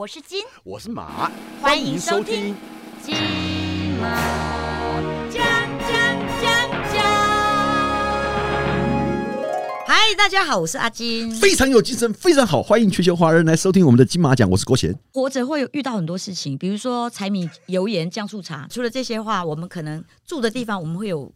我是金，我是马，欢迎收听。金马奖奖奖奖。嗨，大家好，我是阿金。非常有精神，非常好，欢迎全球华人来收听我们的金马奖。我是郭贤。活着会有遇到很多事情，比如说柴米油盐酱醋茶。除了这些话，我们可能住的地方我们会有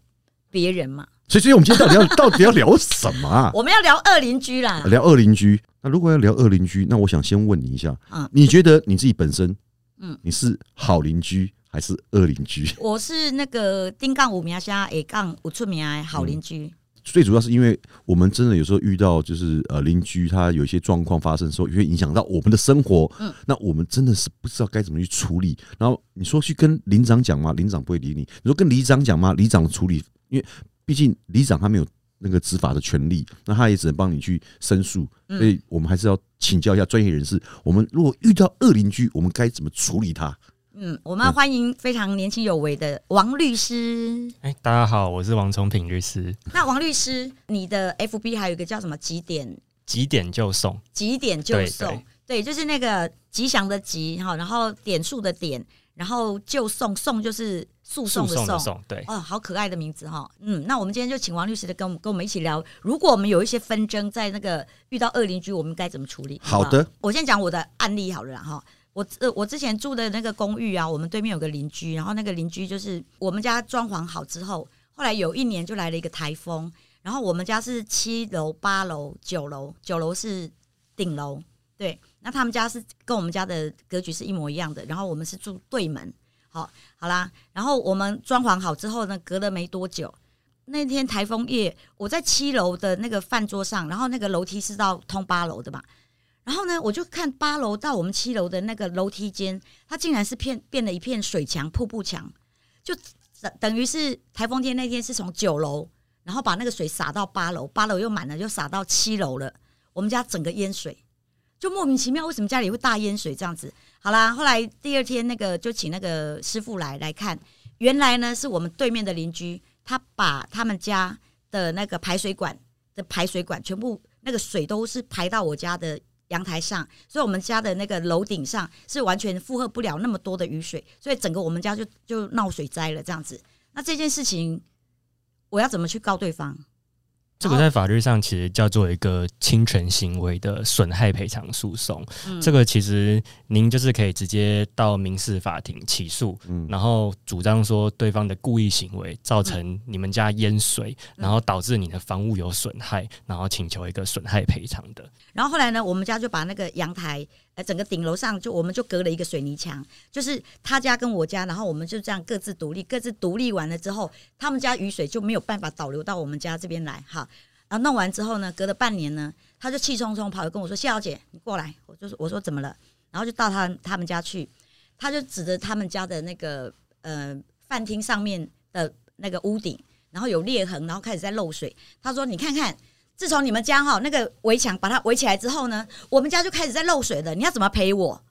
别人嘛。所以，所以我们今天到底要到底要聊什么啊？我们要聊二邻居啦。聊二邻居。那如果要聊二邻居，那我想先问你一下，嗯你觉得你自己本身，嗯你是好邻居还是恶邻居？我是那个丁杠五名下 A 杠五出名的好邻居。最主要是因为我们真的有时候遇到就是呃邻居他有一些状况发生的时候，也会影响到我们的生活。嗯那我们真的是不知道该怎么去处理。然后你说去跟邻长讲吗？邻长不会理你。你说跟里长讲吗？里长处理，因为毕竟里长他没有那个执法的权利，那他也只能帮你去申诉。嗯所以我们还是要请教一下专业人士。我们如果遇到恶邻居，我们该怎么处理他？嗯，我们要欢迎非常年轻有为的王律师。哎、大家好，我是王崇品律师。那王律师，你的 FB 还有一个叫什么几点几点就送？几点就对送？对对，就是那个吉祥的吉哈，然后点数的点，然后就送送就是诉讼的讼的送，对。哦，好可爱的名字哈，嗯，那我们今天就请王律师的跟我们跟我们一起聊，如果我们有一些纷争，在那个遇到恶邻居，我们该怎么处理？好的，我先讲我的案例好了啦哈。我呃，我之前住的那个公寓啊，我们对面有个邻居，然后那个邻居就是我们家装潢好之后，后来有一年就来了一个台风，然后我们家是七楼、八楼、九楼，九楼是顶楼，对，那他们家是跟我们家的格局是一模一样的，然后我们是住对门，好，好啦，然后我们装潢好之后呢，隔了没多久，那天台风夜，我在七楼的那个饭桌上，然后那个楼梯是到通八楼的嘛，然后呢，我就看八楼到我们七楼的那个楼梯间，它竟然是片变了一片水墙、瀑布墙，就等等于是台风天那天是从九楼，然后把那个水洒到八楼，八楼又满了，就洒到七楼了。我们家整个淹水，就莫名其妙，为什么家里会大淹水这样子？好啦，后来第二天那个就请那个师傅来来看，原来呢是我们对面的邻居，他把他们家的那个排水管的排水管全部那个水都是排到我家的阳台上，所以我们家的那个楼顶上是完全负荷不了那么多的雨水，所以整个我们家就就闹水灾了这样子。那这件事情我要怎么去告对方？这个在法律上其实叫做一个侵权行为的损害赔偿诉讼。嗯。这个其实您就是可以直接到民事法庭起诉，嗯。然后主张说对方的故意行为造成你们家淹水，然后导致你的房屋有损害，然后请求一个损害赔偿的。然后后来呢，我们家就把那个阳台，呃，整个顶楼上就我们就隔了一个水泥墙，就是他家跟我家，然后我们就这样各自独立，各自独立完了之后，他们家雨水就没有办法导流到我们家这边来，哈。然后弄完之后呢，隔了半年呢，他就气冲冲跑来跟我说：“谢小姐，你过来。”我就说：“我说怎么了？”然后就到他他们家去，他就指着他们家的那个呃饭厅上面的那个屋顶，然后有裂痕，然后开始在漏水。他说：“你看看，自从你们家哈那个围墙把它围起来之后呢，我们家就开始在漏水了。你要怎么赔我？”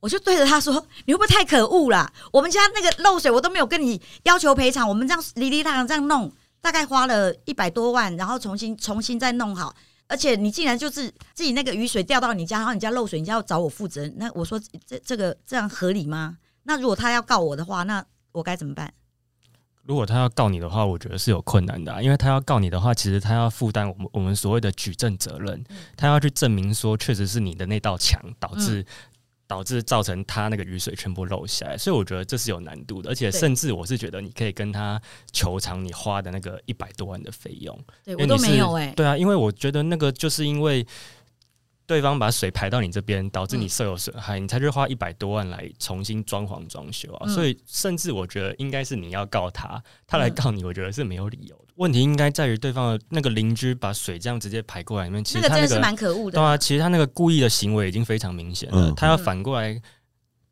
我就对着他说：“你会不会太可恶啦？我们家那个漏水我都没有跟你要求赔偿，我们这样哩哩啦啦这样弄，大概花了一百多万，然后重新重新再弄好。而且你竟然就是自己那个雨水掉到你家，然后你家漏水，你家要找我负责。那我说这这个这样合理吗？那如果他要告我的话，那我该怎么办？如果他要告你的话，我觉得是有困难的、啊，因为他要告你的话，其实他要负担我们我们所谓的举证责任，他要去证明说确实是你的那道墙导致、导致造成他那个雨水全部漏下来，所以我觉得这是有难度的，而且甚至我是觉得你可以跟他求偿你花的那个一百多万的费用，对我都没有哎、对啊，因为我觉得那个就是因为。对方把水排到你这边，导致你受有损害，你才去花一百多万来重新装潢装修啊！嗯所以，甚至我觉得应该是你要告他，他来告你，我觉得是没有理由的。问题应该在于对方的那个邻居把水这样直接排过来，里面其实他那个那个真的是蛮可恶的。对啊，其实他那个故意的行为已经非常明显了。嗯他要反过来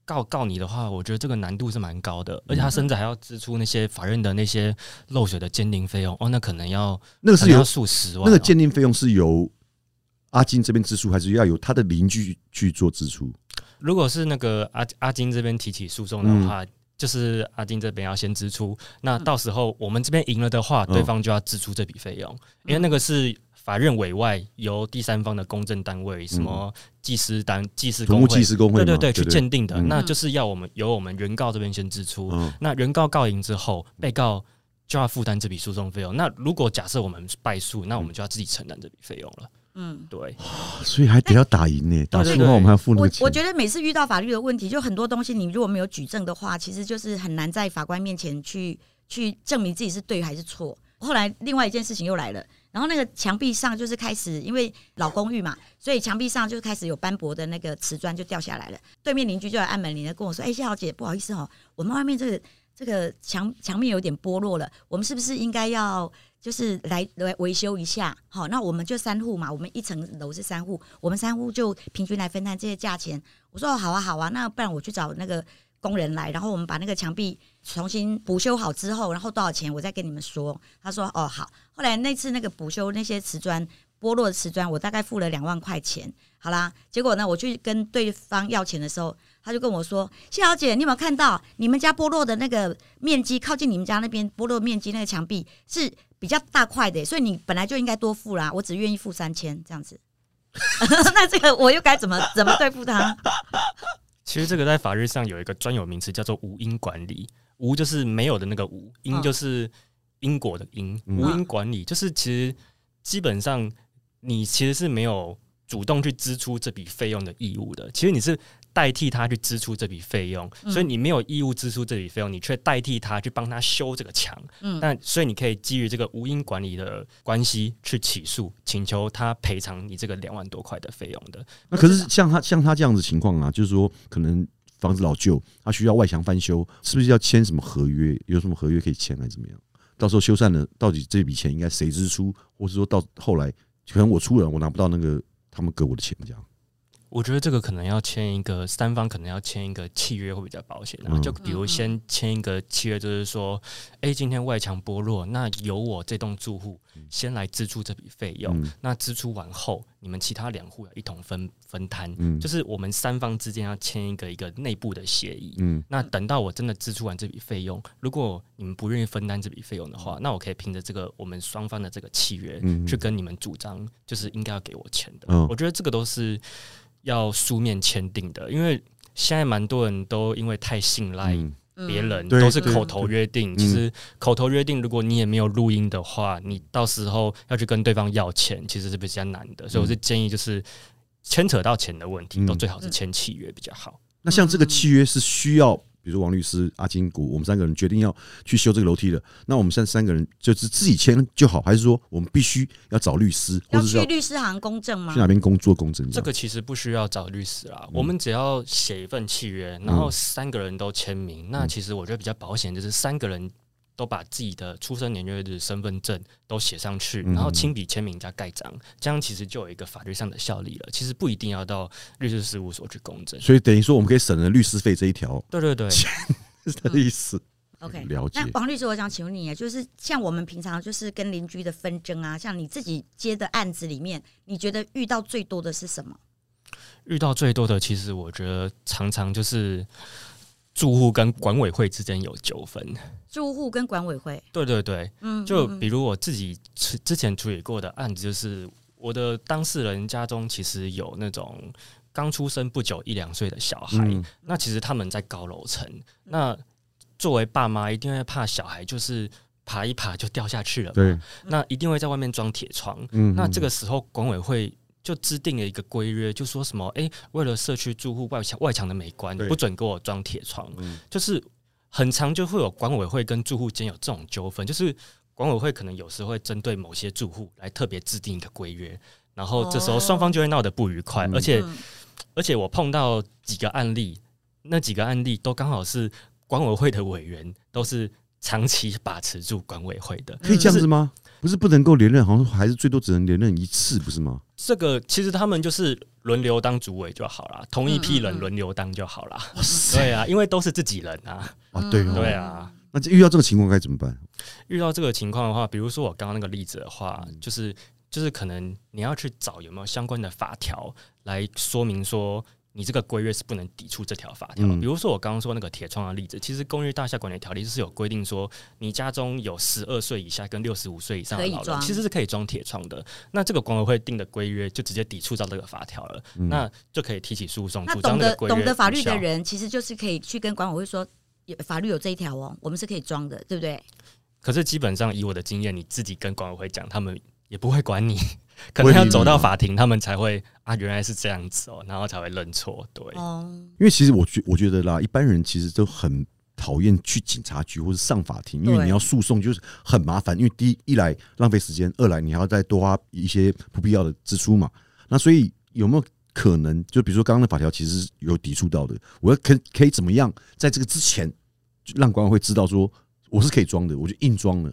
告告你的话，我觉得这个难度是蛮高的，而且他甚至还要支出那些法院的那些漏水的鉴定费用哦，那可能要那个是要数十万哦、那个鉴定费用是由阿金这边支出，还是要由他的邻居去做支出？如果是那个阿阿金这边提起诉讼的话，就是阿金这边要先支出。那到时候我们这边赢了的话，嗯对方就要支出这笔费用，因为那个是法法院委外由第三方的公证单位，什么技师单、技师土木工会技师工会，对对对，去鉴定的，嗯那就是要我们由我们原告这边先支出。嗯那原告告赢之后，被告就要负担这笔诉讼费用。那如果假设我们败诉，那我们就要自己承担这笔费用了。嗯，对，所以还得要打赢呢，打输的话我们还要付那我个钱。我觉得每次遇到法律的问题，就很多东西你如果没有举证的话，其实就是很难在法官面前去去证明自己是对还是错。后来另外一件事情又来了，然后那个墙壁上就是开始因为老公寓嘛，所以墙壁上就开始有斑驳的那个瓷砖就掉下来了。对面邻居就来按门铃了，跟我说：“哎、谢小姐，不好意思哦，我们外面这个这个墙墙面有点剥落了，我们是不是应该要就是来来维修一下？好，那我们就三户嘛，我们一层楼是三户，我们三户就平均来分摊这些价钱。我说好啊好啊，那不然我去找那个工人来，然后我们把那个墙壁重新补修好之后，然后多少钱我再跟你们说。他说哦好。后来那次那个补修那些瓷砖剥落的瓷砖，我大概付了两万块钱。好啦，结果呢，我去跟对方要钱的时候，他就跟我说：“谢小姐，你有没有看到你们家剥落的那个面积，靠近你们家那边剥落面积那个墙壁是比较大块的，所以你本来就应该多付啦，我只愿意付三千这样子。那这个我又该怎么怎么对付他？其实这个在法律上有一个专有名词叫做无因管理，无就是没有的那个无，因嗯就是因果的因，嗯无因管理就是其实基本上你其实是没有主动去支出这笔费用的义务的，其实你是代替他去支出这笔费用，嗯所以你没有义务支出这笔费用，你却代替他去帮他修这个墙，嗯但所以你可以基于这个无因管理的关系去起诉，请求他赔偿你这个两万多块的费用的。那可是像他像他这样子情况啊，就是说可能房子老旧，他需要外墙翻修，是不是要签什么合约？有什么合约可以签还是怎么样？到时候修缮了，到底这笔钱应该谁支出，或是说到后来可能我出了，我拿不到那个他们给我的钱，这样。我觉得这个可能要签一个三方可能要签一个契约会比较保险啊，嗯。就比如先签一个契约，就是说，哎、今天外墙剥落，那由我这栋住户先来支出这笔费用，嗯。那支出完后，你们其他两户要一同分分摊，嗯。就是我们三方之间要签一个一个内部的协议。嗯。那等到我真的支出完这笔费用，如果你们不愿意分担这笔费用的话，那我可以凭着这个我们双方的这个契约，嗯。去跟你们主张，就是应该要给我钱的。嗯。我觉得这个都是要书面签订的，因为现在蛮多人都因为太信赖嗯别人，对都是口头约定。嗯其实口头约定，如果你也没有录音的话，你到时候要去跟对方要钱，其实是比较难的。所以我是建议，就是牵扯到钱的问题，嗯都最好是签契约比较好。那像这个契约是需要，比如说王律师、阿金谷，我们三个人决定要去修这个楼梯了，那我们现在三个人就是自己签就好，还是说我们必须要找律师，或要去者律师行公证吗去？哪边工作公证？这个其实不需要找律师啦，嗯我们只要写一份契约，然后三个人都签名。那嗯其实我觉得比较保险，就是三个人都把自己的出生年月日、身份证都写上去，嗯然后亲笔签名加盖章，这样其实就有一个法律上的效力了。其实不一定要到律师事务所去公证。所以等于说我们可以省了律师费这一条，对对对，是他的意思。OK，了解那王律师，我想请问你，就是像我们平常就是跟邻居的纷争啊，像你自己接的案子里面，你觉得遇到最多的是什么？遇到最多的，其实我觉得常常就是住户跟管委会之间有纠纷。住户跟管委会，对对对，嗯，就嗯比如我自己之之前处理过的案子，就是我的当事人家中其实有那种刚出生不久一两岁的小孩，嗯那其实他们在高楼层，那作为爸妈一定会怕小孩就是爬一爬就掉下去了嘛，对，那一定会在外面装铁窗。嗯那这个时候管委会。就制定了一个规约，就说什么，诶，为了社区住户外墙外墙的美观，对。不准给我装铁窗。嗯。就是很长就会有管委会跟住户间有这种纠纷，就是管委会可能有时会针对某些住户来特别制定一个规约，然后这时候双方就会闹得不愉快，嗯而且嗯。而且我碰到几个案例，那几个案例都刚好是管委会的委员都是长期把持住管委会的，可以这样子吗？不是不能够连任，好像还是最多只能连任一次，不是吗？这个其实他们就是轮流当主委就好了，同一批人轮流当就好啦。对啊，因为都是自己人啊。啊，对哦，对啊，那遇到这个情况该怎么办？遇到这个情况的话，比如说我刚刚那个例子的话，嗯就是就是可能你要去找有没有相关的法条来说明说你这个规约是不能抵触这条法条比如说我刚刚说那个铁窗的例子，其实《公寓大厦管理条例》是有规定说，你家中有十二岁以下跟六十五岁以上的老人，其实是可以装铁窗的。那这个管委会定的规约就直接抵触到这个法条了，嗯那就可以提起诉讼，那主张懂得懂得法律的人，其实就是可以去跟管委会说，法律有这一条哦，我们是可以装的，对不对？可是基本上以我的经验，你自己跟管委会讲，他们也不会管你，可能要走到法庭，他们才会啊，原来是这样子哦，然后才会认错。对，哦，因为其实我觉我觉得啦，一般人其实都很讨厌去警察局或者上法庭，因为你要诉讼就是很麻烦，因为第一一来浪费时间，二来你还要再多花一些不必要的支出嘛。那所以有没有可能，就比如说刚刚的法条其实是有抵触到的，我要可可以怎么样，在这个之前就让管委会知道说我是可以装的，我就硬装了。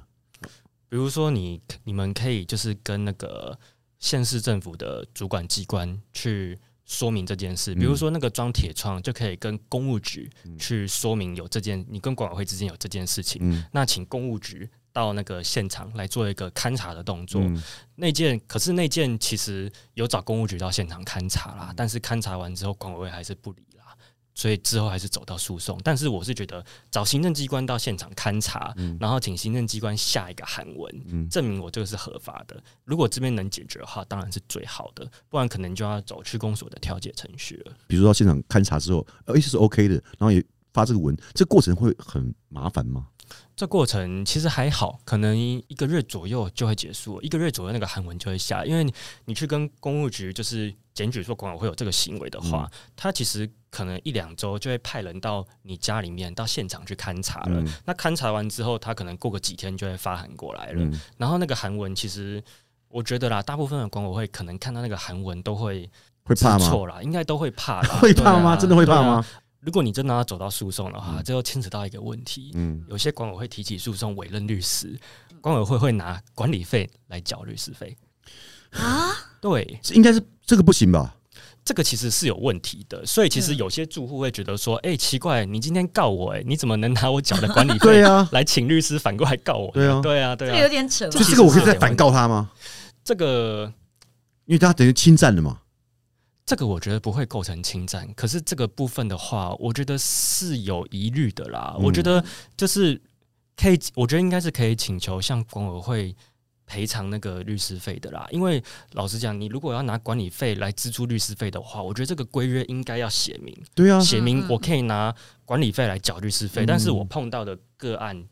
比如说你你们可以就是跟那个县市政府的主管机关去说明这件事，比如说那个装铁窗就可以跟公务局去说明有这件，你跟管委会之间有这件事情，嗯。那请公务局到那个现场来做一个勘查的动作。嗯。那件可是那件其实有找公务局到现场勘查啦，但是勘查完之后管委会还是不理。啦，所以之后还是走到诉讼。但是我是觉得找行政机关到现场勘查，然后请行政机关下一个函文，嗯证明我这个是合法的。如果这边能解决的话，当然是最好的，不然可能就要走区公所的调解程序了。比如说到现场勘查之后，呃，这是 OK 的，然后也发这个文，这过程会很麻烦吗？这过程其实还好，可能一个月左右就会结束，一个月左右那个函文就会下，因为你你去跟公务局就是检举说管委会有这个行为的话，他其实可能一两周就会派人到你家里面到现场去勘察了。嗯那勘察完之后，他可能过个几天就会发函过来了。嗯然后那个韩文其实我觉得啦，大部分的管委会可能看到那个韩文都会会怕吗？错啦，应该都会怕啦，会怕吗？啊真的会怕？吗？如果你真的要走到诉讼的话，嗯这又牵扯到一个问题，嗯，有些管委会提起诉讼委任律师，管委会会拿管理费来缴律师费。啊，对，应该是这个不行吧？这个其实是有问题的，所以其实有些住户会觉得说：“哎、奇怪，你今天告我、哎，你怎么能拿我缴的管理费对啊，来请律师反过来告我？”对啊对啊，对这有啊。点扯吧。就这个我可以再反告他吗？这个因为他等于侵占了嘛。这个我觉得不会构成侵占，可是这个部分的话，我觉得是有疑虑的啦。嗯我觉得就是可以，我觉得应该是可以请求向管委会赔偿那个律师费的啦。因为老实讲，你如果要拿管理费来支出律师费的话，我觉得这个规约应该要写明，对啊，写明我可以拿管理费来缴律师费，嗯但是我碰到的个案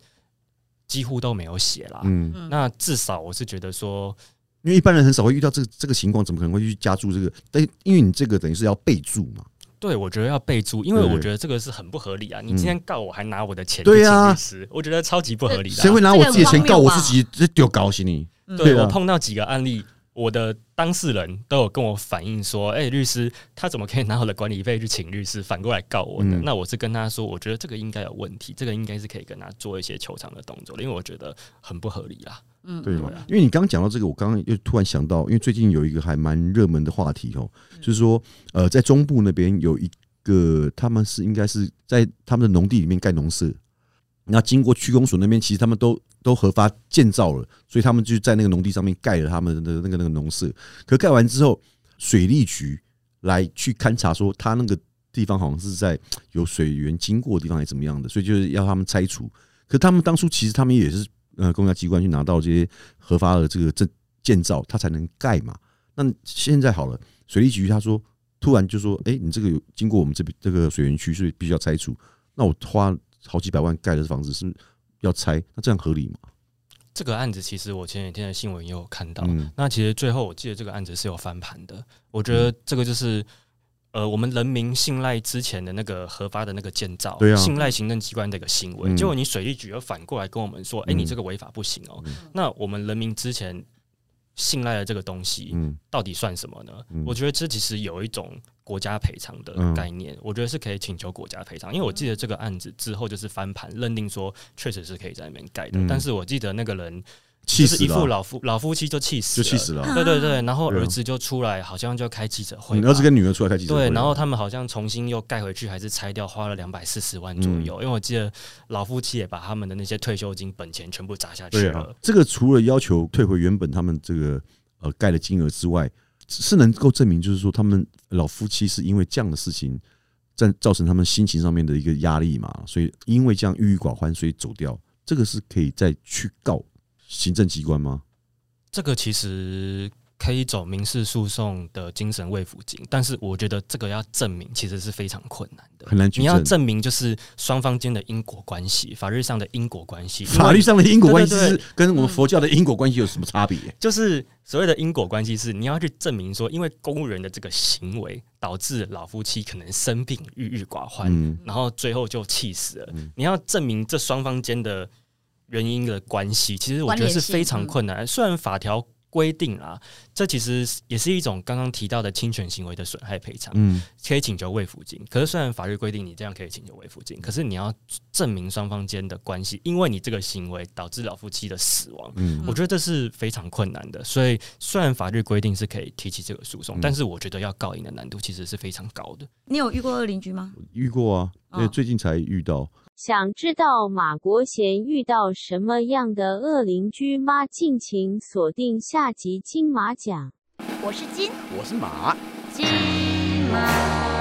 几乎都没有写啦。嗯，嗯那至少我是觉得说，因为一般人很少会遇到这个这个情况，怎么可能会去加注这个？但因为你这个等于是要备注嘛。对，我觉得要备注，因为我觉得这个是很不合理啊！你今天告我还拿我的钱去请律师，我觉得超级不合理的啊、谁会拿我自己的钱告我自己？这丢搞死你？嗯对啊我碰到几个案例，我的当事人都有跟我反映说：“哎、律师，他怎么可以拿我的管理费去请律师，反过来告我呢？”嗯那我是跟他说，我觉得这个应该有问题，这个应该是可以跟他做一些求偿的动作的，因为我觉得很不合理啦。嗯对嘛对啊？因为你刚刚讲到这个，我刚刚又突然想到，因为最近有一个还蛮热门的话题哦，就是说，呃，在中部那边有一个，他们是应该是在他们的农地里面盖农舍，那经过区公所那边，其实他们都都合法建造了，所以他们就在那个农地上面盖了他们的那个那个农舍。可盖完之后，水利局来去勘察，说他那个地方好像是在有水源经过的地方，还是怎么样的，所以就是要他们拆除。可他们当初其实他们也是呃公家机关去拿到这些核发的这个证建造，它才能盖嘛。那现在好了，水利局他说突然就说，哎、你这个有经过我们这边这个水源区，所以必须要拆除。那我花好几百万盖的房子是是要拆，那这样合理吗？这个案子其实我前几天的新闻也有看到，嗯那其实最后我记得这个案子是有翻盘的，我觉得这个就是。呃，我们人民信赖之前的那个核发的那个建造，对啊。信赖行政机关的一个行为，嗯。结果你水利局又反过来跟我们说，哎、嗯。你这个违法不行哦、嗯。那我们人民之前信赖的这个东西，嗯。到底算什么呢？嗯。我觉得这其实有一种国家赔偿的嗯概念，我觉得是可以请求国家赔偿，因为我记得这个案子之后就是翻盘，认定说确实是可以在里面盖的，嗯。但是我记得那个人气死就是一副了，老夫老夫妻就气死了，就气死了。啊对对对，然后儿子就出来，好像就开记者会，你儿子跟女儿出来开记者会，对，然后他们好像重新又盖回去，还是拆掉，花了两百四十万左嗯右。因为我记得老夫妻也把他们的那些退休金本钱全部砸下去了。，这个除了要求退回原本他们这个呃盖的金额之外，是能够证明，就是说他们老夫妻是因为这样的事情，在造成他们心情上面的一个压力嘛，所以因为这样郁郁寡欢，所以走掉。这个是可以再去告行政机关吗？这个其实可以走民事诉讼的精神慰抚金，但是我觉得这个要证明其实是非常困难的。很难。你要证明就是双方间的因果关系，法律上的因果关系。法律上的因果关系是跟我们佛教的因果关系有什么差别？就是所谓的因果关系是你要去证明说，因为公务人的这个行为导致老夫妻可能生病、郁郁寡欢，嗯然后最后就气死了。嗯你要证明这双方间的原因的关系，其实我觉得是非常困难。虽然法条规定啊，这其实也是一种刚刚提到的侵权行为的损害赔偿，嗯，可以请求慰抚金。可是虽然法律规定你这样可以请求慰抚金，可是你要证明双方间的关系，因为你这个行为导致老夫妻的死亡。嗯我觉得这是非常困难的，所以虽然法律规定是可以提起这个诉讼，嗯但是我觉得要告赢的难度其实是非常高的。你有遇过二邻居吗？遇过啊，因为，最近才遇到。想知道马国贤遇到什么样的恶邻居吗？敬请锁定下集金马奖。我是金我是马。金马。